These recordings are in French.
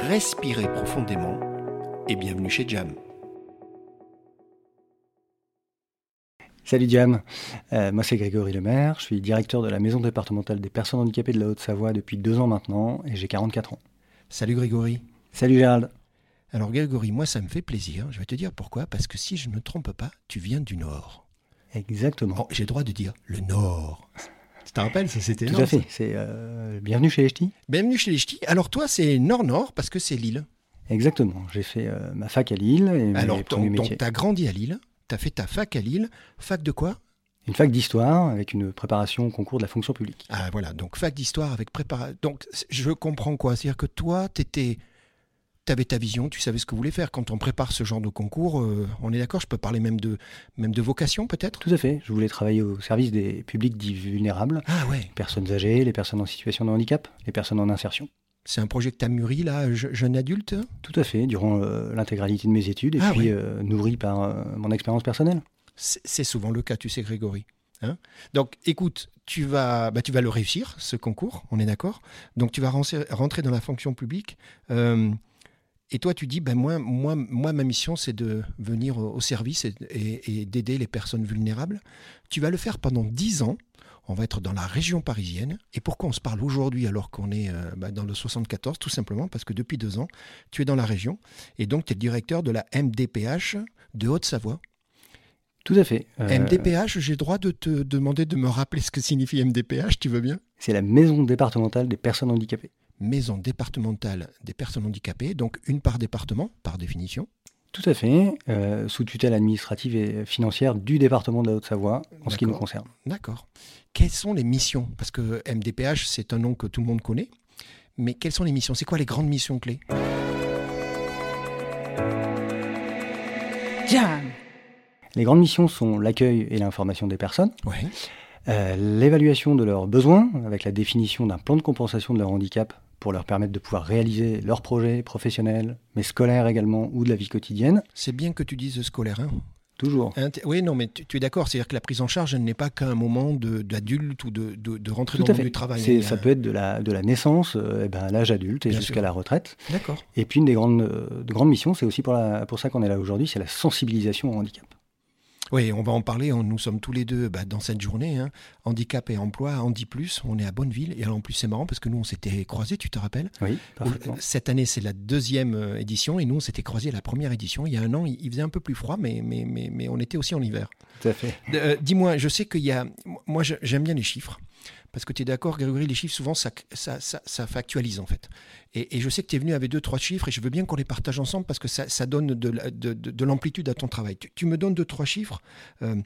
respirez profondément et bienvenue chez Jam. Salut Jam, Euh, moi c'est Grégory Lemaire, je suis directeur de la maison départementale des personnes handicapées de la Haute-Savoie depuis deux ans maintenant et j'ai 44 ans. Salut Grégory. Salut Gérald. Alors Grégory, moi ça me fait plaisir. Je vais te dire pourquoi. Parce que si je ne me trompe pas, tu viens du Nord. Exactement. Bon, j'ai le droit de dire le Nord. Tu te rappelles, ça c'était Tout à fait, c'est euh, bienvenue chez les Ch'tis. Bienvenue chez les Ch'tis. Alors toi, c'est Nord-Nord parce que c'est Lille. Exactement, j'ai fait euh, ma fac à Lille et Alors donc, métiers. tu as grandi à Lille, tu as fait ta fac à Lille. Fac de quoi? Une fac d'histoire avec une préparation au concours de la fonction publique. Ah voilà, donc fac d'histoire avec préparation. Donc je comprends quoi? C'est-à-dire que toi, tu étais... avais ta vision, tu savais ce que vous voulez faire. Quand on prépare ce genre de concours, euh, on est d'accord, je peux parler même de, même de vocation peut-être? Tout à fait, je voulais travailler au service des publics dits vulnérables, Ah ouais, les personnes âgées, les personnes en situation de handicap, les personnes en insertion. c'est un projet que tu as mûri là, je- jeune adulte? Tout à fait, durant euh, l'intégralité de mes études et Ah puis oui. euh, nourri par euh, mon expérience personnelle. C'est souvent le cas, tu sais, Grégory. Hein? Donc, écoute, tu vas, bah, tu vas le réussir, ce concours, on est d'accord. Donc, tu vas rentrer, rentrer dans la fonction publique. Euh, et toi, tu dis, ben moi, moi, moi, ma mission, c'est de venir au, service et, et- et d'aider les personnes vulnérables. Tu vas le faire pendant 10 ans. On va être dans la région parisienne. Et pourquoi on se parle aujourd'hui alors qu'on est euh, bah, dans le 74 Tout simplement parce que depuis deux ans, tu es dans la région. Et donc, tu es le directeur de la MDPH de Haute-Savoie. Tout à fait. Euh, MDPH, j'ai le droit de te demander de me rappeler ce que signifie MDPH, tu veux bien? C'est la maison départementale des personnes handicapées. Maison départementale des personnes handicapées, donc une par département, par définition. Tout à fait, euh, sous tutelle administrative et financière du département de la Haute-Savoie, en ce qui nous D'accord. concerne. D'accord. Quelles sont les missions? Parce que MDPH, c'est un nom que tout le monde connaît. Mais quelles sont les missions? C'est quoi les grandes missions clés? Jam. Les grandes missions sont l'accueil et l'information des personnes, Ouais. euh, l'évaluation de leurs besoins, avec la définition d'un plan de compensation de leur handicap pour leur permettre de pouvoir réaliser leurs projets professionnels, mais scolaires également, ou de la vie quotidienne. C'est bien que tu dises scolaire. Hein Toujours. Hein, oui, non, mais tu, tu es d'accord. C'est-à-dire que la prise en charge elle n'est pas qu'un moment d'adulte ou de, de, de rentrer Tout dans à le monde du travail. A Ça peut être de la, de la naissance euh, eh ben, à l'âge adulte et jusqu'à la retraite. D'accord. Et puis une des grandes, euh, de grandes missions, c'est aussi pour, la- pour ça qu'on est là aujourd'hui, c'est la sensibilisation au handicap. Oui, on va en parler. On- nous sommes tous les deux bah, dans cette journée. hein. Handicap et emploi, Handi Plus. On est à Bonneville. Et alors, en plus, c'est marrant parce que nous, on s'était croisés, tu te rappelles? Oui, parfaitement. Cette année, c'est la deuxième euh, édition. Et nous, on s'était croisés à la première édition. Il y a un an, il faisait un peu plus froid, mais, mais, mais, mais on était aussi en hiver. Tout à fait. Euh, Dis-moi, je sais qu'il y a. Moi, j'aime bien les chiffres. Parce que tu es d'accord, Grégory, les chiffres, souvent, ça, ça, ça, ça factualise, en fait. Et, et je sais que tu es venu avec deux, trois chiffres, et je veux bien qu'on les partage ensemble parce que ça, ça donne de, de, de- de l'amplitude à ton travail. Tu, tu me donnes deux, trois chiffres. euh,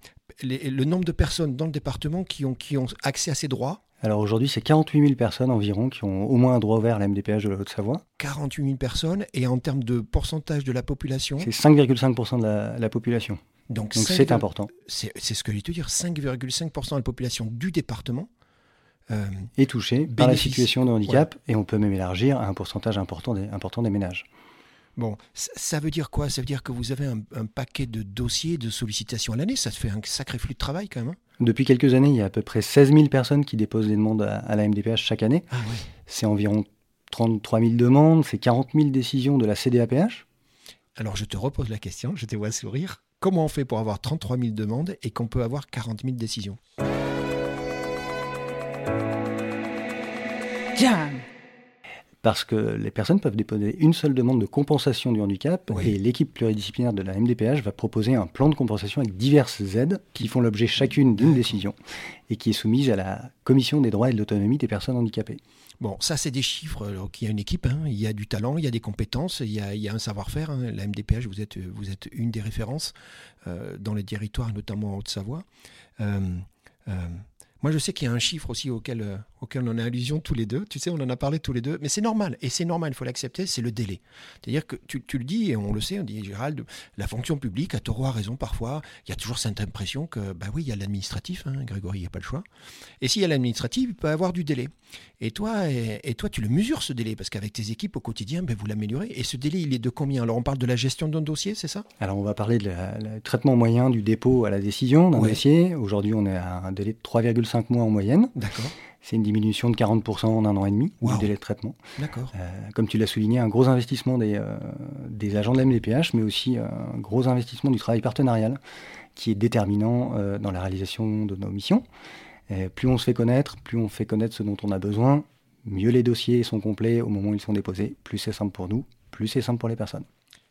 les- le nombre de personnes dans le département qui ont, qui ont accès à ces droits, Alors aujourd'hui, c'est 48 000 personnes environ qui ont au moins un droit ouvert à la MDPH de la Haute-Savoie. 48 000 personnes, et en termes de pourcentage de la population, C'est 5,5% de la, la population. donc Donc 5, c'est important. C'est c'est ce que je vais te dire, 5,5% de la population du département. Euh, Et touché par la situation de handicap, et on peut même élargir à un pourcentage important des, important des ménages. Bon, ça, veut dire quoi? Ça veut dire que vous avez un, un paquet de dossiers, de sollicitations à l'année? Ça fait un sacré flux de travail quand même. hein? Depuis quelques années, il y a à peu près 16 000 personnes qui déposent des demandes à, à la MDPH chaque année. ah. C'est environ 33 000 demandes, c'est 40 000 décisions de la CDAPH. Alors je te repose la question, je te vois sourire. Comment on fait pour avoir 33 000 demandes et qu'on peut avoir 40 000 décisions? Jam. Parce que les personnes peuvent déposer une seule demande de compensation du handicap Oui. et l'équipe pluridisciplinaire de la MDPH va proposer un plan de compensation avec diverses aides qui font l'objet chacune d'une décision et qui est soumise à la Commission des droits et de l'autonomie des personnes handicapées. Bon, ça c'est des chiffres. Il y a une équipe, hein, il y a du talent, il y a des compétences, il y a, il y a un savoir-faire. hein. La MDPH, vous êtes, vous êtes une des références euh, dans les territoires, notamment en Haute-Savoie. Euh, euh, moi, je sais qu'il y a un chiffre aussi auquel, euh, auquel on a allusion tous les deux. Tu sais, on en a parlé tous les deux. Mais c'est normal. Et c'est normal, il faut l'accepter, c'est le délai. C'est-à-dire que tu, le dis, et on le sait, on dit, Gérald, la fonction publique, à taureau a raison parfois. Il y a toujours cette impression que, bah oui, il y a l'administratif, hein, Grégory, il n'y a pas le choix. Et s'il y a l'administratif, il peut y avoir du délai. Et toi, et, toi, tu le mesures ce délai, parce qu'avec tes équipes au quotidien, ben, vous l'améliorez. Et ce délai, il est de combien? Alors, on parle de la gestion d'un dossier, c'est ça? Alors, on va parler du traitement moyen du dépôt à la décision d'un dossier. Aujourd'hui, on est à un délai de 3,5 mois en moyenne. D'accord. C'est une diminution de 40% en un an et demi du délai de traitement. D'accord. Euh, comme tu l'as souligné, un gros investissement des, euh, des agents de la MDPH, mais aussi un gros investissement du travail partenarial qui est déterminant euh, dans la réalisation de nos missions. plus on se fait connaître, plus on fait connaître ce dont on a besoin, mieux les dossiers sont complets au moment où ils sont déposés, plus c'est simple pour nous, plus c'est simple pour les personnes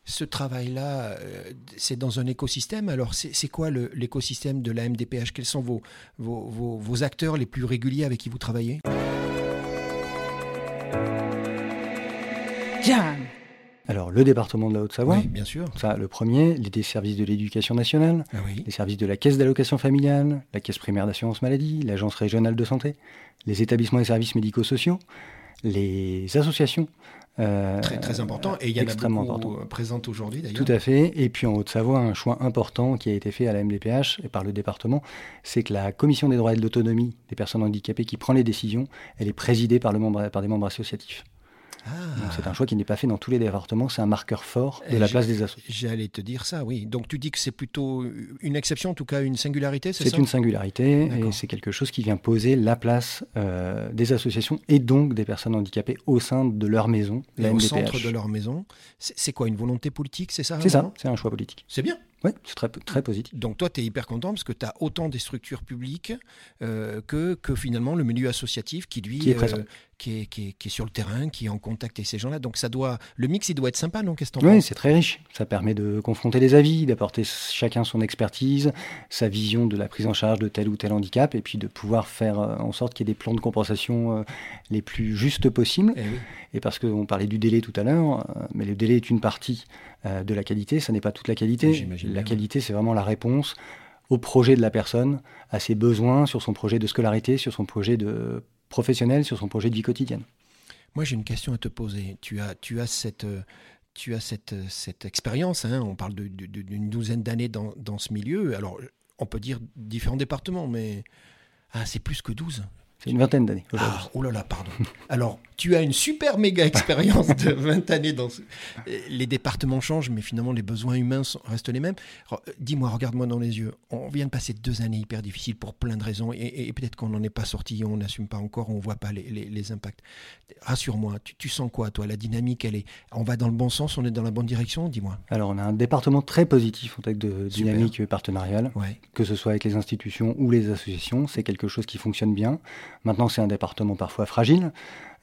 ce travail-là, euh, c'est dans un écosystème. Alors, c'est quoi l'écosystème de la MDPH Quels sont vos, vos, acteurs les plus réguliers avec qui vous travaillez? Alors, le département de la Haute-Savoie. Oui, bien sûr. Ça, le premier, les services de l'éducation nationale, ah les services de la caisse d'allocation familiale, la caisse primaire d'assurance maladie, l'agence régionale de santé, les établissements et services médico-sociaux, les associations euh, très, très important. Et il y en a beaucoup euh, présentes aujourd'hui d'ailleurs. Tout à fait. Et puis en Haute-Savoie, un choix important qui a été fait à la MDPH et par le département, c'est que la commission des droits et de l'autonomie des personnes handicapées qui prend les décisions, elle est présidée par, le par des membres associatifs. Ah. C'est un choix qui n'est pas fait dans tous les départements, c'est un marqueur fort de la place des associations. J'allais te dire ça, oui. Donc tu dis que c'est plutôt une exception, en tout cas une singularité, c'est ça C'est une singularité et c'est quelque chose qui vient poser la place euh, des associations et donc des personnes handicapées au sein de leur maison, la Au centre de leur maison. C'est quoi, une volonté politique, c'est ça C'est ça, c'est un choix politique. C'est bien. Oui, c'est très, très positif. Donc toi, tu es hyper content parce que tu as autant des structures publiques euh, que, que finalement le milieu associatif qui, lui, qui est, présent. Euh, qui, est, qui, est, sur le terrain, qui est en contact avec ces gens-là. Donc ça doit, le mix, il doit être sympa, non Qu'est-ce Oui, c'est très riche. Ça permet de confronter les avis, d'apporter chacun son expertise, sa vision de la prise en charge de tel ou tel handicap, et puis de pouvoir faire euh, en sorte qu'il y ait des plans de compensation les plus justes possibles. Et, eh oui. et parce qu'on parlait du délai tout à l'heure, mais le délai est une partie euh, de la qualité. Ça n'est pas toute la qualité. La qualité, c'est vraiment la réponse au projet de la personne, à ses besoins, sur son projet de scolarité, sur son projet de professionnel, sur son projet de vie quotidienne. Moi, j'ai une question à te poser. Tu as, tu as cette, tu as cette, cette expérience. Hein. on parle d'une douzaine d'années dans, ce milieu. Alors, on peut dire différents départements, mais ah, c'est plus que 12. C'est une vingtaine d'années. Ah, oh là là, pardon. Alors, tu as une super méga expérience de 20 années dans Les départements changent, mais finalement, les besoins humains restent les mêmes. Euh, dis-moi, regarde-moi dans les yeux. On vient de passer deux années hyper difficiles pour plein de raisons, et, peut-être qu'on n'en est pas sorti, on n'assume pas encore, on ne voit pas les, impacts. Rassure-moi, tu, sens quoi, toi? La dynamique, elle est. On va dans le bon sens, on est dans la bonne direction Dis-moi? Alors, on a un département très positif en tête de dynamique partenariale, que ce soit avec les institutions ou les associations. C'est quelque chose qui fonctionne bien. Maintenant, c'est un département parfois fragile.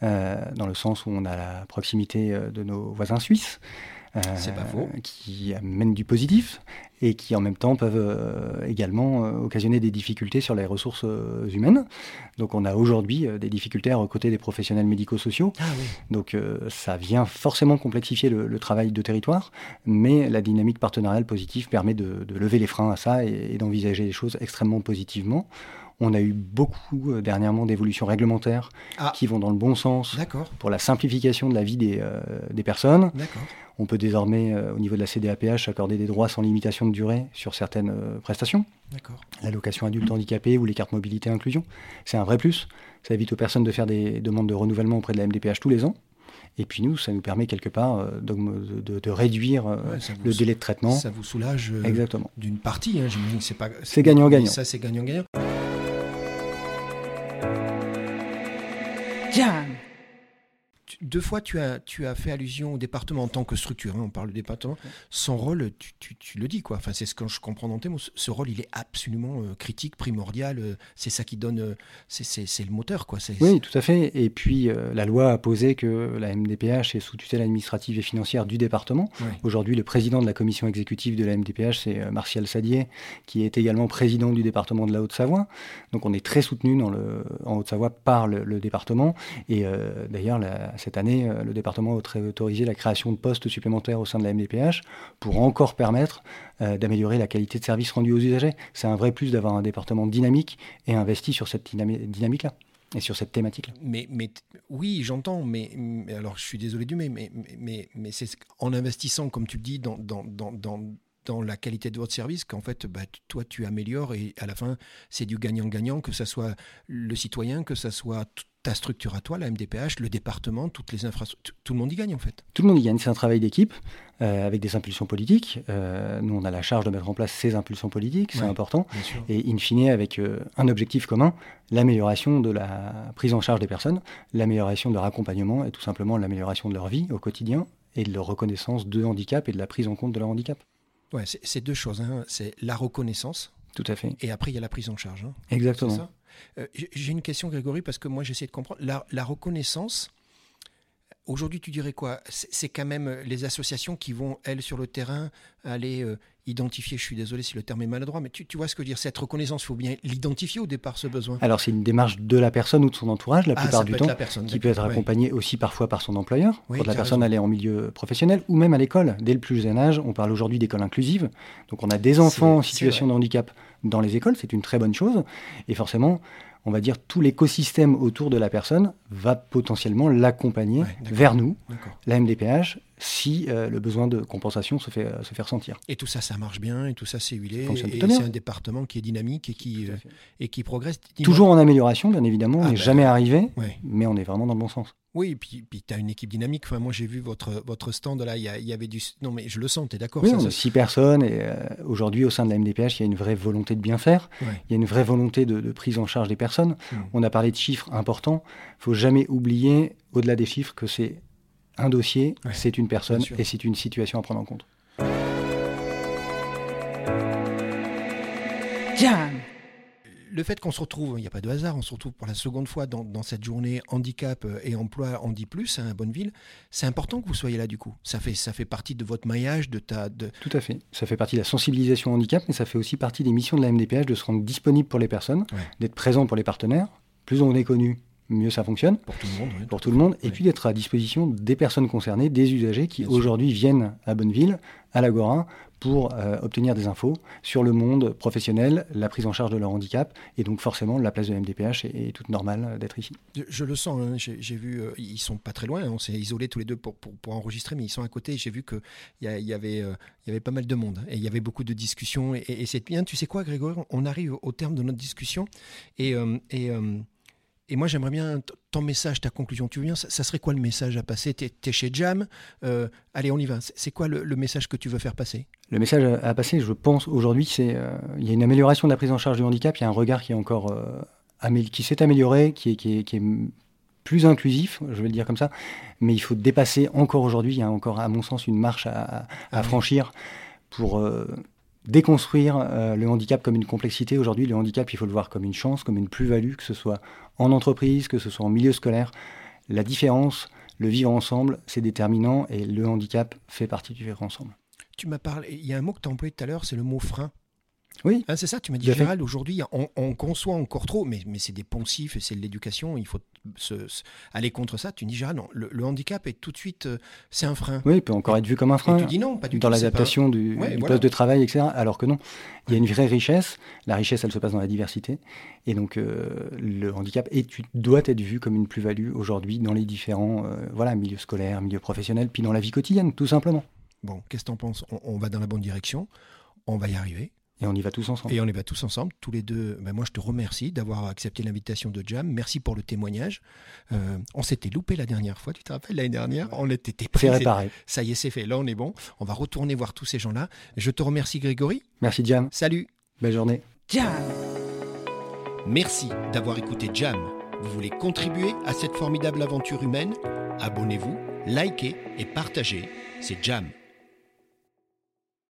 Euh, dans le sens où on a la proximité euh, de nos voisins suisses. Euh, qui amènent du positif et qui en même temps peuvent également occasionner des difficultés sur les ressources humaines. Donc on a aujourd'hui des difficultés à recruter des professionnels médico-sociaux. Ah Donc ça vient forcément complexifier le, travail de territoire, mais la dynamique partenariale positive permet de, lever les freins à ça et d'envisager les choses extrêmement positivement. On a eu beaucoup euh, dernièrement d'évolutions réglementaires ah. qui vont dans le bon sens pour la simplification de la vie des, euh, des personnes. On peut désormais, euh, au niveau de la CDAPH, accorder des droits sans limitation de durée sur certaines prestations. L'allocation adulte handicapé ou les cartes mobilité inclusion. C'est un vrai plus. Ça évite aux personnes de faire des demandes de renouvellement auprès de la MDPH tous les ans. Et puis nous, ça nous permet quelque part de, réduire le délai de traitement. Ça vous soulage d'une partie, hein, j'imagine. C'est pas. C'est gagnant-gagnant. Ça, c'est gagnant-gagnant. Yeah. Deux fois, tu as, tu as fait allusion au département en tant que structure. Hein, on parle du département. Son rôle, tu, tu, le dis, quoi. Enfin, c'est ce que je comprends dans tes mots. Ce rôle, il est absolument euh, critique, primordial. Euh, c'est ça qui donne. Euh, c'est le moteur, quoi. Oui, tout à fait. Et puis, la loi a posé que la MDPH est sous tutelle administrative et financière du département. Aujourd'hui, le président de la commission exécutive de la MDPH, c'est Martial Sadier, qui est également président du département de la Haute-Savoie. Donc, on est très soutenu en Haute-Savoie par le, département. Et d'ailleurs, cette année, euh, le département a autorisé la création de postes supplémentaires au sein de la MDPH pour encore permettre euh, d'améliorer la qualité de service rendu aux usagers. C'est un vrai plus d'avoir un département dynamique et investi sur cette dynamique-là. et sur cette thématique-là. Mais, mais oui, j'entends, mais, alors je suis désolé du mais, mais, c'est en investissant, comme tu le dis, dans la qualité de votre service qu'en fait, bah, toi, tu améliores et à la fin, c'est du gagnant-gagnant, que ce soit le citoyen, que ce soit ta structure à toi, la MDPH, le département, toutes les infrastructures, tout le monde y gagne en fait. Tout le monde y gagne, c'est un travail d'équipe euh, avec des impulsions politiques. Euh, nous, on a la charge de mettre en place ces impulsions politiques, c'est important. Et in fine, avec euh, un objectif commun, l'amélioration de la prise en charge des personnes, l'amélioration de leur accompagnement et tout simplement l'amélioration de leur vie au quotidien et de leur reconnaissance de handicap et de la prise en compte de leur handicap. Ouais, c'est deux choses. Hein. C'est la reconnaissance. Tout à fait. Et après, il y a la prise en charge. Hein. Exactement. Euh, j'ai une question, Grégory, parce que moi, j'essaie de comprendre. La, reconnaissance, aujourd'hui, tu dirais quoi? C'est quand même les associations qui vont, elles, sur le terrain, aller euh, identifier, je suis désolé si le terme est maladroit, mais tu, vois ce que je veux dire Cette reconnaissance, il faut bien l'identifier au départ, ce besoin. Alors, c'est une démarche de la personne ou de son entourage, la ah, plupart du temps, qui peut être accompagnée aussi parfois par son employeur, quand la personne elle est en milieu professionnel, ou même à l'école. Dès le plus jeune âge, on parle aujourd'hui d'école inclusive. Donc, on a des enfants en situation de handicap dans les écoles, c'est une très bonne chose. Et forcément, on va dire, tout l'écosystème autour de la personne va potentiellement l'accompagner vers nous, la MDPH, si euh, le besoin de compensation se fait, euh, se fait ressentir. Et tout ça, ça marche bien, et tout ça, c'est huilé, et, c'est un département qui est dynamique et qui, euh, et qui progresse. Toujours en amélioration, bien évidemment, on ah n'est ben, jamais arrivé, mais on est vraiment dans le bon sens. Oui, et puis, puis tu as une équipe dynamique. Enfin, moi, j'ai vu votre, votre stand là, il y, avait du. Non, mais je le sens, tu es d'accord Oui, on a six personnes, et aujourd'hui, au sein de la MDPH, il y a une vraie volonté de bien faire. Il y a une vraie volonté de, prise en charge des personnes. Hmm. On a parlé de chiffres importants. Il faut jamais oublier, au-delà des chiffres, que c'est un dossier, c'est une personne et c'est une situation à prendre en compte. Le fait qu'on se retrouve, il n'y a pas de hasard, on se retrouve pour la seconde fois dans, cette journée handicap et emploi en dit plus à Bonneville, c'est important que vous soyez là du coup. Ça fait, ça fait partie de votre maillage, de ta... De... Tout à fait. Ça fait partie de la sensibilisation handicap, mais ça fait aussi partie des missions de la MDPH de se rendre disponible pour les personnes, d'être présent pour les partenaires. Plus on est connu, mieux ça fonctionne. Pour tout le monde. pour tout le monde. Et puis d'être à disposition des personnes concernées, des usagers qui aujourd'hui viennent à Bonneville, à l'Agora, pour euh, obtenir des infos sur le monde professionnel, la prise en charge de leur handicap. Et donc forcément, la place de MDPH est, toute normale d'être ici. Je, le sens, hein. j'ai vu, euh, ils sont pas très loin, on s'est isolés tous les deux pour, pour, enregistrer, mais ils sont à côté. J'ai vu qu'il y, y, avait, euh, y avait pas mal de monde et il y avait beaucoup de discussions. Et, c'est bien, tu sais quoi Grégory, on arrive au terme de notre discussion et... et et moi, j'aimerais bien ton message, ta conclusion. Tu viens, ça, serait quoi le message à passer? Tu es, chez Jam. Euh, allez, on y va. C'est quoi le, message que tu veux faire passer? Le message à passer, je pense, aujourd'hui, c'est euh, il y a une amélioration de la prise en charge du handicap. Il y a un regard qui est encore euh, qui s'est amélioré, qui est, qui, est, plus inclusif, je vais le dire comme ça. Mais il faut dépasser encore aujourd'hui. Il y a encore, à mon sens, une marche à, ah franchir pour déconstruire euh, le handicap comme une complexité. Aujourd'hui, le handicap, il faut le voir comme une chance, comme une plus-value, que ce soit en entreprise, que ce soit en milieu scolaire. La différence, le vivre ensemble, c'est déterminant et le handicap fait partie du vivre ensemble. Tu m'as parlé, il y a un mot que tu as employé tout à l'heure, c'est le mot frein. Oui. Hein, c'est ça, tu m'as dit, Gérald, aujourd'hui, on, conçoit encore trop, mais, mais c'est des poncifs, c'est de l'éducation, il faut se, aller contre ça. Tu dis, Gérald, non, le, handicap est tout de suite, euh, c'est un frein. Oui, il peut encore être vu comme un frein. tu dis non, pas du Dans l'adaptation du, poste de travail, etc. Alors que non, il y a une vraie richesse. La richesse, elle se passe dans la diversité. Et donc, euh, le handicap est, doit être vu comme une plus-value aujourd'hui dans les différents euh, voilà, milieux scolaires, milieux professionnels, puis dans la vie quotidienne, tout simplement. Bon, qu'est-ce que tu en penses on va dans la bonne direction, on va y arriver. Et on y va tous ensemble. Et on y va tous ensemble, tous les deux. Ben moi, je te remercie d'avoir accepté l'invitation de Jam. Merci pour le témoignage. Euh, on s'était loupé la dernière fois, tu te rappelles, l'année dernière? On était C'est réparé. Ça y est, c'est fait. Là, on est bon. On va retourner voir tous ces gens-là. Je te remercie, Grégory. Merci, Jam. Salut. Belle journée. Jam. Merci d'avoir écouté Jam. Vous voulez contribuer à cette formidable aventure humaine? Abonnez-vous, likez et partagez. C'est Jam.